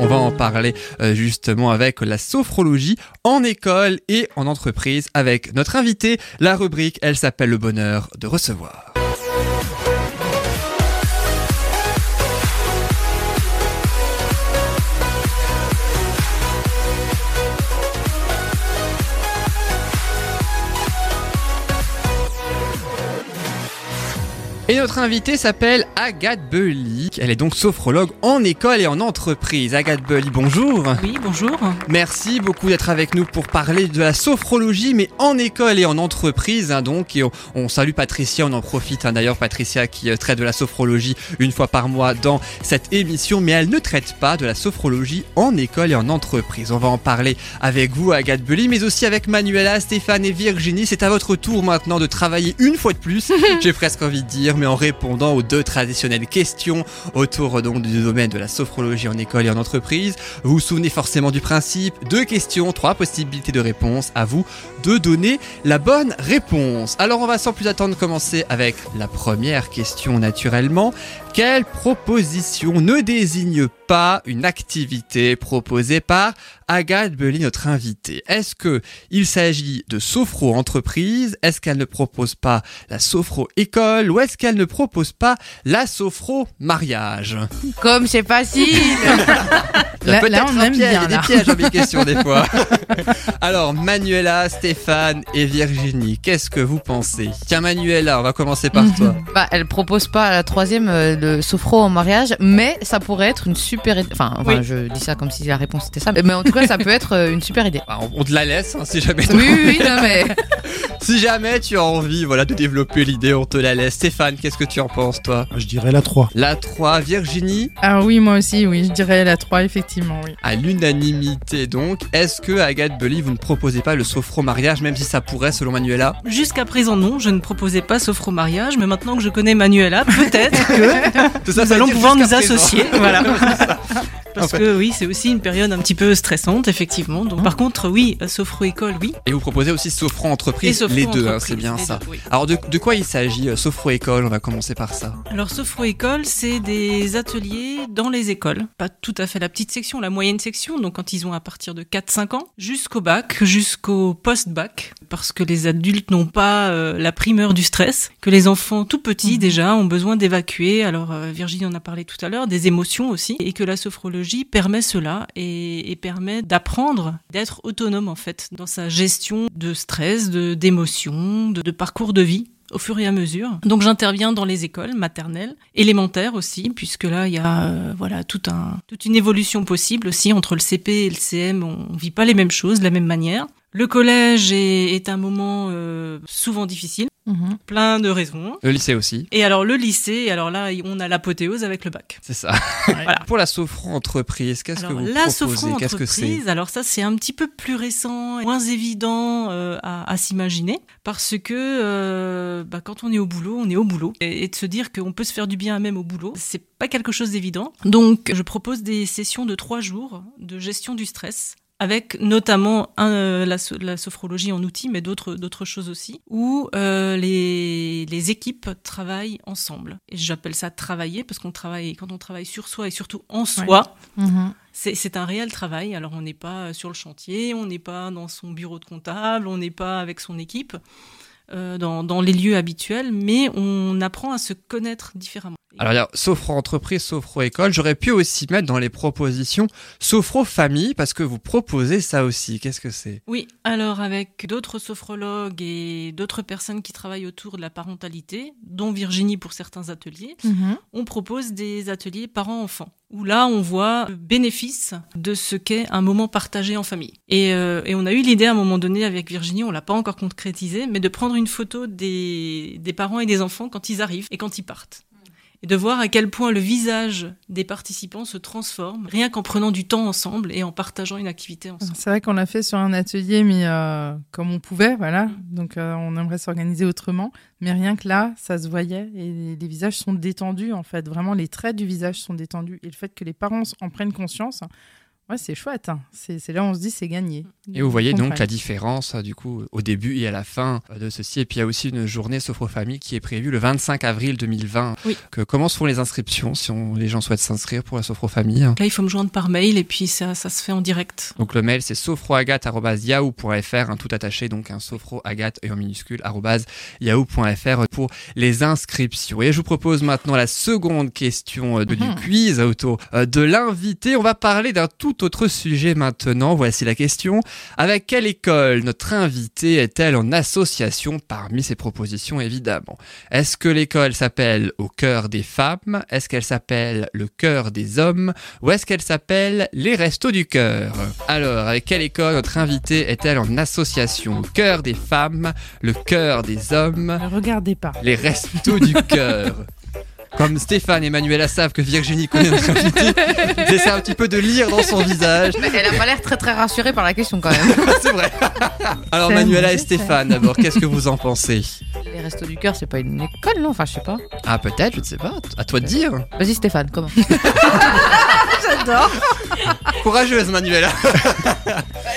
On va en parler euh, justement avec la sophrologie en école et en entreprise avec notre invité. La rubrique, elle s'appelle le bonheur de recevoir. Et notre invitée s'appelle Agathe Belly. Elle est donc sophrologue en école et en entreprise. Agathe Belly, bonjour. Oui, bonjour. Merci beaucoup d'être avec nous pour parler de la sophrologie, mais en école et en entreprise. Hein, donc, et on, salue Patricia, on en profite hein, d'ailleurs, Patricia qui euh, traite de la sophrologie une fois par mois dans cette émission, mais elle ne traite pas de la sophrologie en école et en entreprise. On va en parler avec vous, Agathe Belly, mais aussi avec Manuela, Stéphane et Virginie. C'est à votre tour maintenant de travailler une fois de plus, j'ai presque envie de dire mais en répondant aux deux traditionnelles questions autour donc du domaine de la sophrologie en école et en entreprise. Vous vous souvenez forcément du principe, deux questions, trois possibilités de réponse, à vous de donner la bonne réponse. Alors on va sans plus attendre commencer avec la première question naturellement. Quelle proposition ne désigne pas une activité proposée par Agathe Belly, notre invitée? Est-ce que il s'agit de sophro entreprise Est-ce qu'elle ne propose pas la sophro école? Ou est-ce qu'elle ne propose pas la sophro mariage? Comme c'est facile Là, on aime bien. Il y a des pièges dans mes questions des fois. Alors, Manuela, Stéphane et Virginie, qu'est-ce que vous pensez? Tiens, Manuela, on va commencer par toi. Bah, elle propose pas la troisième, euh, le sophro en mariage, mais ça pourrait être une super idée. Enfin, je dis ça comme si la réponse était ça. Mais en tout cas, ça peut être euh, une super idée. Bah, on te la laisse, hein, si jamais. Oui, oui, non, mais. si jamais tu as envie voilà, de développer l'idée, on te la laisse. Stéphane, qu'est-ce que tu en penses, toi? Je dirais la 3. La 3, Virginie? Ah oui, moi aussi, oui, je dirais la 3, effectivement, oui. À l'unanimité, donc, est-ce que Agathe vous ne proposez pas le sophro-mariage, même si ça pourrait, selon Manuela Jusqu'à présent, non, je ne proposais pas sophro-mariage, mais maintenant que je connais Manuela, peut-être que nous allons pouvoir nous associer. Voilà. Parce que oui, c'est aussi une période un petit peu stressante, effectivement. Donc, par contre, oui, sophro-école, oui. Et vous proposez aussi sophro-entreprise, les deux, hein, c'est bien ça. Alors, de, quoi il s'agit, euh, sophro-école On va commencer par ça. Alors, sophro-école, c'est des ateliers dans les écoles. Pas tout à fait la petite section, la moyenne section. Donc, quand ils ont à partir de 4-5 ans, jusqu'au bac, jusqu'au post-bac. Parce que les adultes n'ont pas euh, la primeur du stress, que les enfants tout petits, mhm. déjà, ont besoin d'évacuer. Alors, euh, Virginie en a parlé tout à l'heure, des émotions aussi. Et que la sophrologie permet cela et, permet d'apprendre, d'être autonome en fait dans sa gestion de stress, de d'émotions, de, parcours de vie au fur et à mesure. Donc j'interviens dans les écoles maternelles, élémentaires aussi, puisque là il y a euh, voilà tout un, toute une évolution possible aussi entre le CP et le CM. On vit pas les mêmes choses de la même manière. Le collège est, un moment euh, souvent difficile, mhm. plein de raisons. Le lycée aussi. Et alors le lycée, alors là on a l'apothéose avec le bac. C'est ça. voilà. Pour la sophro-entreprise, qu'est-ce que vous la proposez? Qu'est-ce que c'est? Alors ça c'est un petit peu plus récent, moins évident euh, à, s'imaginer, parce que euh, bah, quand on est au boulot, on est au boulot, et, et de se dire qu'on peut se faire du bien même au boulot, c'est pas quelque chose d'évident. Donc je propose des sessions de trois jours de gestion du stress avec notamment un, la, la, sophrologie en outil, mais d'autres d'autres choses aussi, où euh, les, les équipes travaillent ensemble. Et j'appelle ça travailler parce qu'on travaille quand on travaille sur soi et surtout en soi. Mhm. C'est un réel travail. Alors on n'est pas sur le chantier, on n'est pas dans son bureau de comptable, on n'est pas avec son équipe. Euh, dans, dans, les lieux habituels, mais on apprend à se connaître différemment. Alors il y a sophro-entreprise, sophro-école. J'aurais pu aussi mettre dans les propositions sophro-famille parce que vous proposez ça aussi. Qu'est-ce que c'est? Oui, alors avec d'autres sophrologues et d'autres personnes qui travaillent autour de la parentalité, dont Virginie pour certains ateliers, mhm. on propose des ateliers parents-enfants où là on voit le bénéfice de ce qu'est un moment partagé en famille. Et, euh, et on a eu l'idée à un moment donné avec Virginie, on l'a pas encore concrétisé, mais de prendre une photo des, des parents et des enfants quand ils arrivent et quand ils partent et de voir à quel point le visage des participants se transforme rien qu'en prenant du temps ensemble et en partageant une activité ensemble. C'est vrai qu'on l'a fait sur un atelier, mais euh, comme on pouvait, voilà. Mm. Donc euh, on aimerait s'organiser autrement, mais rien que là, ça se voyait et les visages sont détendus en fait. Vraiment, les traits du visage sont détendus et le fait que les parents en prennent conscience. Ouais, c'est chouette. hein. C'est c'est là où on se dit c'est gagné. Et vous voyez donc la différence euh, du coup au début et à la fin euh, de ceci. Et puis il y a aussi une journée Sophrofamille qui est prévue le 25 avril 2020. Oui. Que, comment se font les inscriptions si on, les gens souhaitent s'inscrire pour la Sophrofamille Là, il faut me joindre par mail et puis ça, ça se fait en direct. Donc le mail c'est sophroagathe.yahoo.fr, un tout attaché, donc un sophroagathe et en minuscule arobase yahoo.fr pour les inscriptions. Et je vous propose maintenant la seconde question euh, de, du Mhm. quiz autour euh, de l'invité. On va parler d'un tout autre sujet maintenant. Voici la question. Avec quelle école notre invité est-elle en association parmi ses propositions évidemment? Est-ce que l'école s'appelle Au cœur des femmes? Est-ce qu'elle s'appelle Le cœur des hommes? Ou est-ce qu'elle s'appelle Les Restos du Cœur? Alors, avec quelle école notre invitée est-elle en association? Au cœur des femmes, le cœur des hommes, regardez pas. les Restos du Cœur? comme Stéphane et Manuela savent que Virginie connaît notre invitée, j'essaie un petit peu de lire dans son visage. Mais elle a pas l'air très très rassurée par la question quand même. C'est vrai. Alors Manuela et. Stéphane, d'abord, qu'est-ce que vous en pensez? Les restos du cœur, c'est pas une école, non? Enfin, je sais pas. Ah peut-être, je ne sais pas. À toi de dire. Vas-y Stéphane, comment? J'adore. Courageuse Manuela.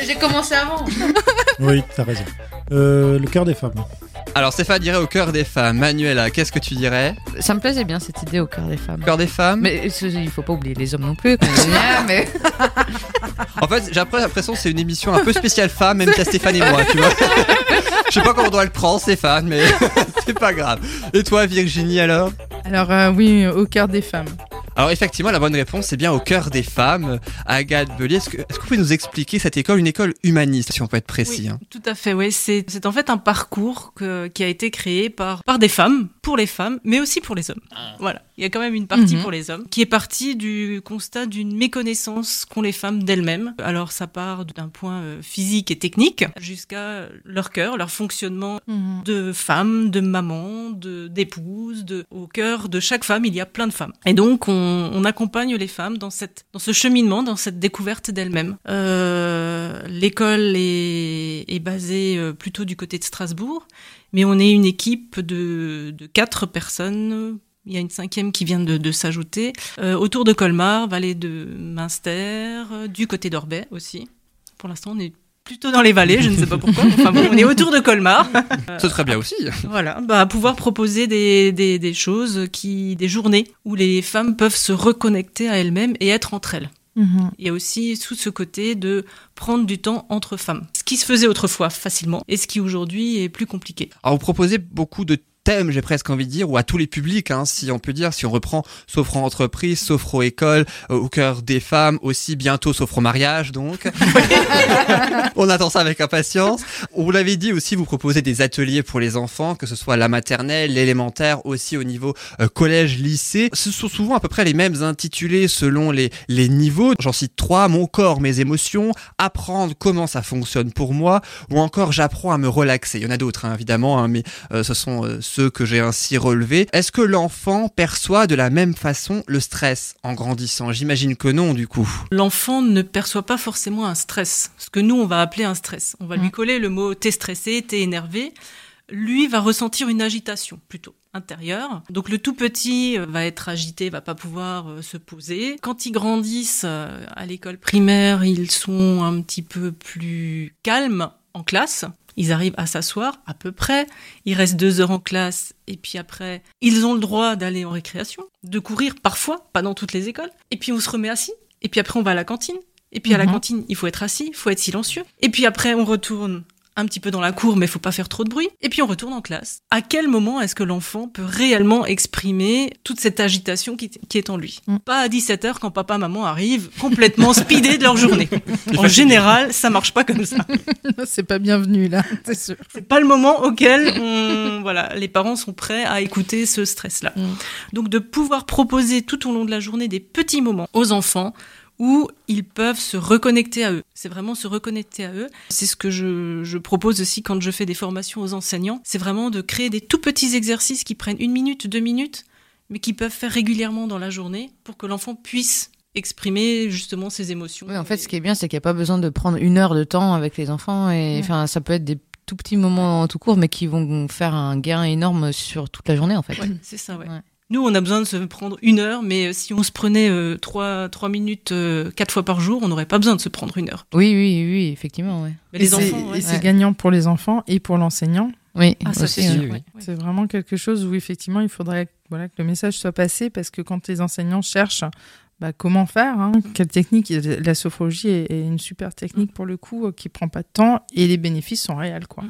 J'ai commencé avant. Oui, t'as raison. Euh, le cœur des femmes. Alors Stéphane dirait au cœur des femmes. Manuela, qu'est-ce que tu dirais Ça me plaisait bien cette idée au cœur des femmes. Au cœur des femmes Mais ce- il faut pas oublier les hommes non plus. mais... En fait, j'ai après l'impression que c'est une émission un peu spéciale femme, même si Stéphane et moi, tu vois. Je sais pas comment on doit le prendre, Stéphane, mais c'est pas grave. Et toi, Virginie, alors? Alors euh, oui, au cœur des femmes. Alors effectivement, la bonne réponse, c'est bien au cœur des femmes. Agathe Bellier, est-ce que, est-ce que vous pouvez nous expliquer cette école, une école humaniste, si on peut être précis Oui, hein tout à fait, oui. C'est, c'est en fait un parcours que- qui a été créé par, par des femmes, pour les femmes, mais aussi pour les hommes. Voilà. Il y a quand même une partie Mhm. pour les hommes, qui est partie du constat d'une méconnaissance qu'ont les femmes d'elles-mêmes. Alors ça part d'un point euh, physique et technique jusqu'à leur cœur, leur fonctionnement de femme, de maman, de d'épouse, de au cœur de chaque femme, il y a plein de femmes. Et donc on, on accompagne les femmes dans cette dans ce cheminement, dans cette découverte d'elles-mêmes. Euh, L'école est, est basée euh, plutôt du côté de Strasbourg, mais on est une équipe de de quatre personnes. Il y a une cinquième qui vient de, de s'ajouter euh, autour de Colmar, vallée de Münster, euh, du côté d'Orbay aussi. Pour l'instant, on est plutôt dans les vallées, je ne sais pas pourquoi. mais Enfin bon, on est autour de Colmar. C'est très bien aussi. Voilà, bah, pouvoir proposer des, des, des choses, qui, des journées où les femmes peuvent se reconnecter à elles-mêmes et être entre elles. Mhm. Il y a aussi tout ce côté de prendre du temps entre femmes. Ce qui se faisait autrefois facilement et ce qui aujourd'hui est plus compliqué. Alors vous proposez beaucoup de thèmes, j'ai presque envie de dire, ou à tous les publics, hein, si on peut dire, si on reprend Sophro Entreprise, Sophro École, euh, au cœur des femmes, aussi bientôt Sophro Mariage, donc. on attend ça avec impatience. Vous l'avez dit aussi, vous proposez des ateliers pour les enfants, que ce soit la maternelle, l'élémentaire, aussi au niveau euh, collège, lycée. Ce sont souvent à peu près les mêmes intitulés selon les, les niveaux. J'en cite trois, mon corps, mes émotions, apprendre comment ça fonctionne pour moi, ou encore j'apprends à me relaxer. Il y en a d'autres, hein, évidemment, hein, mais euh, ce sont euh, ceux que j'ai ainsi relevés. Est-ce que l'enfant perçoit de la même façon le stress en grandissant? J'imagine que non, du coup. L'enfant ne perçoit pas forcément un stress, ce que nous on va appeler un stress. On va lui Mhm. coller le mot t'es stressé, t'es énervé. Lui va ressentir une agitation plutôt intérieure. Donc le tout petit euh, va être agité, va pas pouvoir euh, se poser. Quand ils grandissent euh, à l'école primaire, ils sont un petit peu plus calmes en classe. Ils arrivent à s'asseoir à peu près. Ils restent deux heures en classe et puis après, ils ont le droit d'aller en récréation, de courir parfois, pas dans toutes les écoles. Et puis on se remet assis. Et puis après, on va à la cantine. Et puis à la Mhm. cantine, il faut être assis, il faut être silencieux. Et puis après, on retourne un petit peu dans la cour, mais il faut pas faire trop de bruit. Et puis on retourne en classe. À quel moment est-ce que l'enfant peut réellement exprimer toute cette agitation qui, qui est en lui Mm. Pas à 17h quand papa maman arrivent complètement speedés de leur journée. En général, ça marche pas comme ça. C'est pas bienvenu là, c'est sûr. C'est pas le moment auquel on, voilà, les parents sont prêts à écouter ce stress-là. Mm. Donc de pouvoir proposer tout au long de la journée des petits moments aux enfants où ils peuvent se reconnecter à eux. C'est vraiment se reconnecter à eux. C'est ce que je, je propose aussi quand je fais des formations aux enseignants. C'est vraiment de créer des tout petits exercices qui prennent une minute, deux minutes, mais qui peuvent faire régulièrement dans la journée pour que l'enfant puisse exprimer justement ses émotions. Oui, en fait, ce qui est bien, c'est qu'il n'y a pas besoin de prendre une heure de temps avec les enfants. Et Ouais. enfin, ça peut être des tout petits moments tout court, mais qui vont faire un gain énorme sur toute la journée, en fait. Ouais, c'est ça, ouais. Ouais. Nous, on a besoin de se prendre une heure, mais si on se prenait euh, trois, trois minutes euh, quatre fois par jour, on n'aurait pas besoin de se prendre une heure. Oui, oui, oui, effectivement. Ouais. Mais Et les c'est- enfants, ouais. et c'est gagnant pour les enfants et pour l'enseignant. Oui, Ah, ça aussi, c'est hein. sûr. oui. C'est vraiment quelque chose où effectivement il faudrait voilà, que le message soit passé parce que quand les enseignants cherchent bah, comment faire, hein, quelle technique, la sophrologie est, une super technique pour le coup euh, qui prend pas de temps et les bénéfices sont réels. Quoi.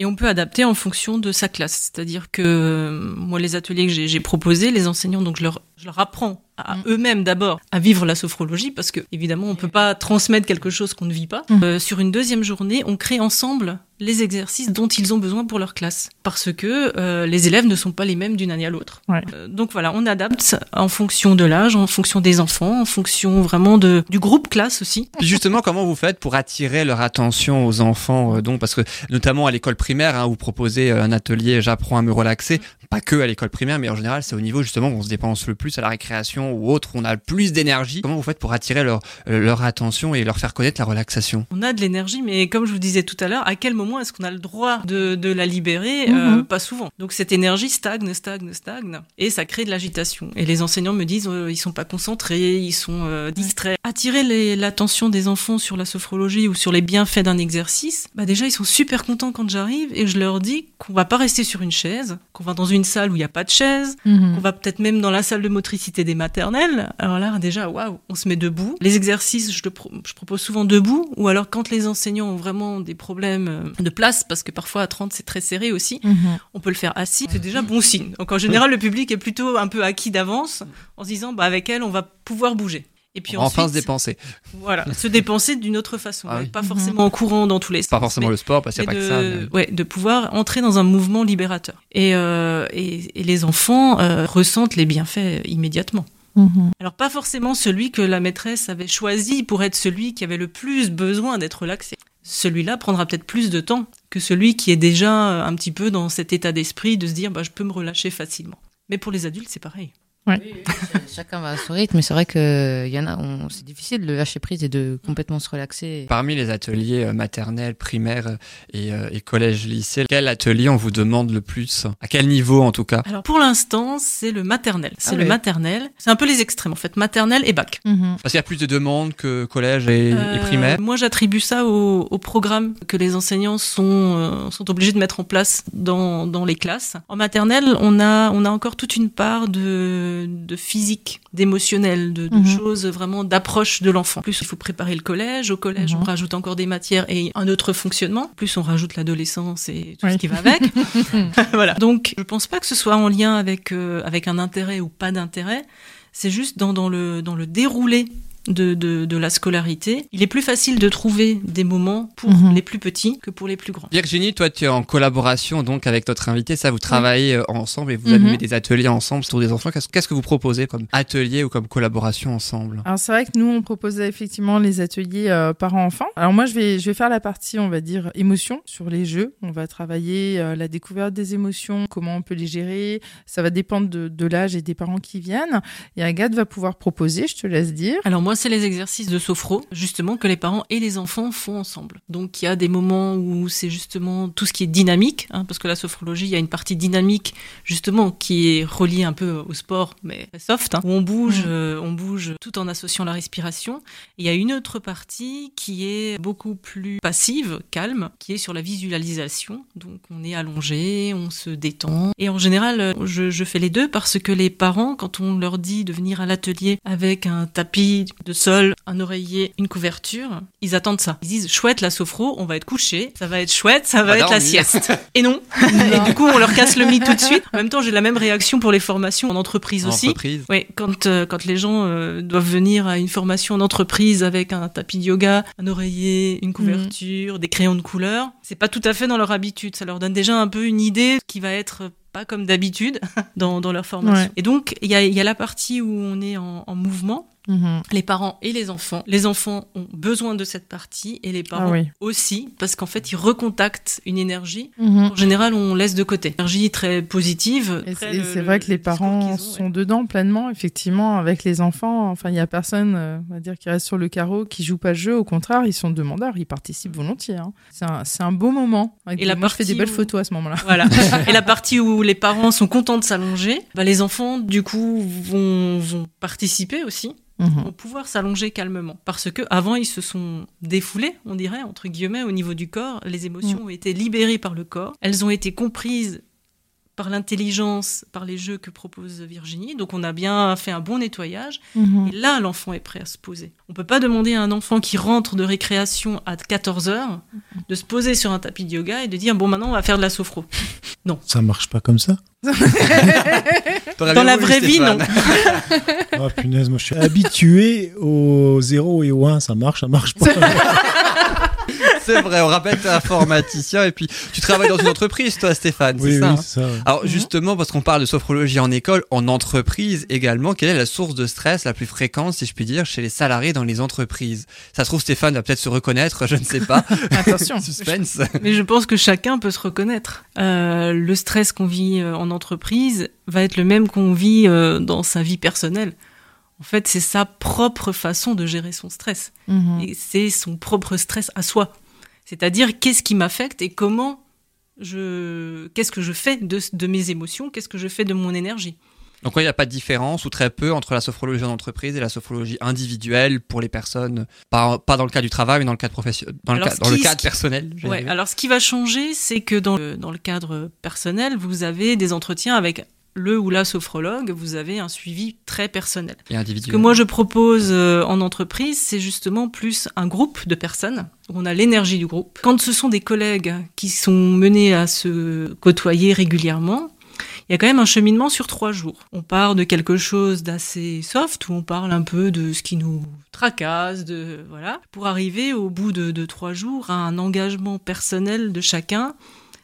Et on peut adapter en fonction de sa classe. C'est-à-dire que euh, moi, les ateliers que j'ai- j'ai proposés, les enseignants, donc je leur, je leur apprends à Mm. eux-mêmes d'abord à vivre la sophrologie parce que évidemment on peut pas transmettre quelque chose qu'on ne vit pas. Mm. Euh, sur une deuxième journée, on crée ensemble les exercices dont ils ont besoin pour leur classe parce que euh, les élèves ne sont pas les mêmes d'une année à l'autre. Ouais. Euh, donc voilà, on adapte en fonction de l'âge, en fonction des enfants, en fonction vraiment de, du groupe classe aussi. Puis justement, comment vous faites pour attirer leur attention aux enfants euh, donc Parce que notamment à l'école primaire, hein, vous proposez un atelier J'apprends à me relaxer. Pas que à l'école primaire, mais en général, c'est au niveau justement où on se dépense le plus à la récréation ou autre, où on a le plus d'énergie. Comment vous faites pour attirer leur, euh, leur attention et leur faire connaître la relaxation? On a de l'énergie, mais comme je vous disais tout à l'heure, à quel moment est-ce qu'on a le droit de, de la libérer? Euh, Mhm. Pas souvent. Donc cette énergie stagne, stagne, stagne, et ça crée de l'agitation. Et les enseignants me disent, euh, ils sont pas concentrés, ils sont euh, distraits. Attirer les- l'attention des enfants sur la sophrologie ou sur les bienfaits d'un exercice, bah déjà ils sont super contents quand j'arrive et je leur dis qu'on va pas rester sur une chaise, qu'on va dans une salle où il n'y a pas de chaise, Mhm. on va peut-être même dans la salle de motricité des maternelles. Alors là, déjà, waouh, on se met debout. Les exercices, je, le pro- je propose souvent debout, ou alors quand les enseignants ont vraiment des problèmes euh, de place, parce que parfois à 30 c'est très serré aussi, Mhm. on peut le faire assis. C'est déjà bon signe. Donc en général, le public est plutôt un peu acquis d'avance, en se disant, bah avec elle, on va pouvoir bouger. Et puis On va Enfin se dépenser. voilà, se dépenser d'une autre façon, Ah oui. pas forcément en courant dans tous les sens. Pas forcément mais- le sport, parce qu'il n'y a pas de, que ça. mais- ouais, de pouvoir entrer dans un mouvement libérateur. Et, euh, et, et les enfants euh, ressentent les bienfaits immédiatement. Mhm. Alors pas forcément celui que la maîtresse avait choisi pour être celui qui avait le plus besoin d'être relaxé. Celui-là prendra peut-être plus de temps que celui qui est déjà euh, un petit peu dans cet état d'esprit de se dire bah, je peux me relâcher facilement. Mais pour les adultes, c'est pareil. Chacun va à son rythme, mais c'est vrai que y en a, on- c'est difficile de lâcher prise et de complètement se relaxer. Parmi les ateliers euh, maternels, primaires euh, et, euh, et collège, lycée, quel atelier on vous demande le plus? À quel niveau en tout cas? Alors pour l'instant, c'est le maternel. C'est Ah le maternel. C'est un peu les extrêmes en fait, maternel et bac. Mhm. Parce qu'il y a plus de demandes que collège et, et Euh, primaire? Moi, j'attribue ça au, au programme que les enseignants sont, euh, sont obligés de mettre en place dans, dans les classes. En maternelle, on a, on a encore toute une part de, de physique, d'émotionnel, de, de Mhm. choses vraiment d'approche de l'enfant. En plus, il faut préparer le collège. Au collège, Mhm. on rajoute encore des matières et un autre fonctionnement. En plus, on rajoute l'adolescence et tout Oui. ce qui va avec. voilà. Donc, je pense pas que ce soit en lien avec, euh, avec un intérêt ou pas d'intérêt. C'est juste dans, dans, le, dans le déroulé de, de, de la scolarité. Il est plus facile de trouver des moments pour Mhm. les plus petits que pour les plus grands. Virginie, toi, tu es en collaboration donc avec notre invité. Ça, vous travaillez euh, ensemble et vous Mhm. animez des ateliers ensemble autour des enfants. Qu'est-ce qu'est-ce que vous proposez comme atelier ou comme collaboration ensemble? Alors c'est vrai que nous on proposait effectivement les ateliers euh, parents-enfants. Alors moi je vais je vais faire la partie on va dire émotion sur les jeux. On va travailler euh, la découverte des émotions, comment on peut les gérer. Ça va dépendre de, de l'âge et des parents qui viennent. Et Agathe va pouvoir proposer, je te laisse dire. Alors moi, c'est les exercices de sophro, justement, que les parents et les enfants font ensemble. Donc il y a des moments où c'est justement tout ce qui est dynamique, hein, parce que la sophrologie, il y a une partie dynamique, justement, qui est reliée un peu au sport, mais soft, hein, où on bouge, Mm. euh, on bouge tout en associant la respiration. Et il y a une autre partie qui est beaucoup plus passive, calme, qui est sur la visualisation. Donc on est allongé, on se détend. Et en général, je, je fais les deux parce que les parents, quand on leur dit de venir à l'atelier avec un tapis de sol, un oreiller, une couverture, ils attendent ça. Ils disent chouette la sophro, on va être couché, ça va être chouette, ça va être la sieste. Et non. Et du coup, on leur casse le mythe tout de suite. En même temps, j'ai la même réaction pour les formations en entreprise en aussi. entreprise Oui, quand, euh, quand les gens euh, doivent venir à une formation en entreprise avec un tapis de yoga, un oreiller, une couverture, des crayons de couleur, c'est pas tout à fait dans leur habitude. Ça leur donne déjà un peu une idée qui va être pas comme d'habitude dans, dans leur formation. Ouais. Et donc, il y a, il y a la partie où on est en, en mouvement. Mhm. les parents et les enfants. Les enfants ont besoin de cette partie et les parents Ah oui. aussi, parce qu'en fait, ils recontactent une énergie. Mhm. En général, on laisse de côté. Énergie très positive. Et c'est vrai que les parents ont, sont ouais. dedans pleinement, effectivement, avec les enfants. Enfin, il y a personne, euh, on va dire, qui reste sur le carreau, qui joue pas le jeu. Au contraire, ils sont demandeurs, ils participent volontiers. hein. C'est un, beau moment. Et la Moi, je fais des partie belles où- photos à ce moment-là. Voilà. et la partie où les parents sont contents de s'allonger, bah, les enfants, du coup, vont, vont participer aussi, Vont pouvoir s'allonger calmement. Parce que avant, ils se sont défoulés, on dirait, entre guillemets, au niveau du corps. Les émotions ont été libérées par le corps. Elles ont été comprises par l'intelligence, par les jeux que propose Virginie. Donc on a bien fait un bon nettoyage. Mhm. Et là, l'enfant est prêt à se poser. On peut pas demander à un enfant qui rentre de récréation à 14 heures de se poser sur un tapis de yoga et de dire bon maintenant on va faire de la sophro. Ça marche pas comme ça? Dans la voulu, vraie vie, non. Ah punaise, moi je suis habitué au 0 et au 1, ça marche, ça marche pas. C'est vrai, on rappelle t'es informaticien et puis tu travailles dans une entreprise, toi, Stéphane, oui, c'est ça oui, hein ça. ouais. Alors justement, parce qu'on parle de sophrologie en école, en entreprise également, quelle est la source de stress la plus fréquente, si je puis dire, chez les salariés dans les entreprises? Ça se trouve, Stéphane va peut-être se reconnaître, je ne sais pas. Attention. Suspense. Mais je pense que chacun peut se reconnaître. Euh, le stress qu'on vit euh, en entreprise va être le même qu'on vit euh, dans sa vie personnelle. En fait, c'est sa propre façon de gérer son stress. Mhm. Et c'est son propre stress à soi. C'est-à-dire qu'est-ce qui m'affecte et comment je, qu'est-ce que je fais de, de mes émotions, qu'est-ce que je fais de mon énergie? Donc il n'y a pas de différence ou très peu entre la sophrologie en entreprise et la sophrologie individuelle pour les personnes, pas, pas dans le cas du travail, mais dans le cadre professionnel, dans le, Alors, dans cadre qui- personnel. Ouais, alors ce qui va changer, c'est que dans le, dans le cadre personnel, vous avez des entretiens avec le ou la sophrologue, vous avez un suivi très personnel. Et Ce individuel. que moi je propose euh, en entreprise, c'est justement plus un groupe de personnes. On a l'énergie du groupe. Quand ce sont des collègues qui sont menés à se côtoyer régulièrement, il y a quand même un cheminement sur trois jours. On part de quelque chose d'assez soft, où on parle un peu de ce qui nous tracasse, de voilà, pour arriver au bout de, de trois jours à un engagement personnel de chacun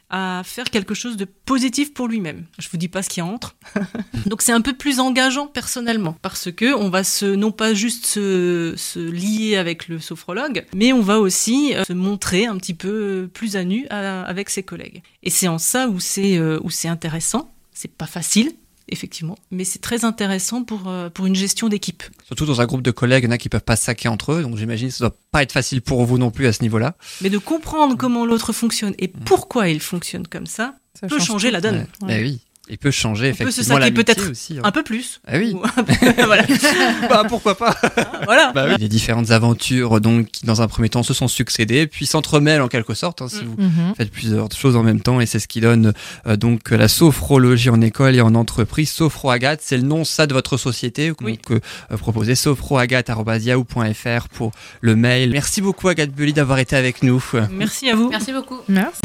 à faire quelque chose de positif pour lui-même. Je vous dis pas ce a entre. Donc c'est un peu plus engageant personnellement parce que on va se non pas juste se, se lier avec le sophrologue, mais on va aussi euh, se montrer un petit peu plus à nu avec ses collègues. Et c'est en ça où c'est euh, où c'est intéressant. C'est pas facile effectivement, mais c'est très intéressant pour euh, pour une gestion d'équipe. Surtout dans un groupe de collègues, il y en a qui peuvent pas se saquer entre eux, donc j'imagine que ça doit pas être facile pour vous non plus à ce niveau-là. Mais de comprendre comment l'autre fonctionne et pourquoi il fonctionne comme ça Ça peut change changer tout. la donne. Ouais. Eh oui, il peut changer On peut se effectivement saquer l'amitié peut-être aussi. hein. un peu plus. Ah oui. Peu- voilà. bah pourquoi pas voilà. Bah oui. Les différentes aventures donc qui dans un premier temps se sont succédées, puis s'entremêlent en quelque sorte. hein, si Mm. vous Mhm. faites plusieurs choses en même temps et c'est ce qui donne euh, donc la sophrologie en école et en entreprise. Sophro Agathe, c'est le nom ça de votre société. Oui. Donc euh, proposez sophroagathe@yahoo.fr pour le mail. Merci beaucoup Agathe Belly d'avoir été avec nous. Merci à vous. Merci beaucoup. Merci.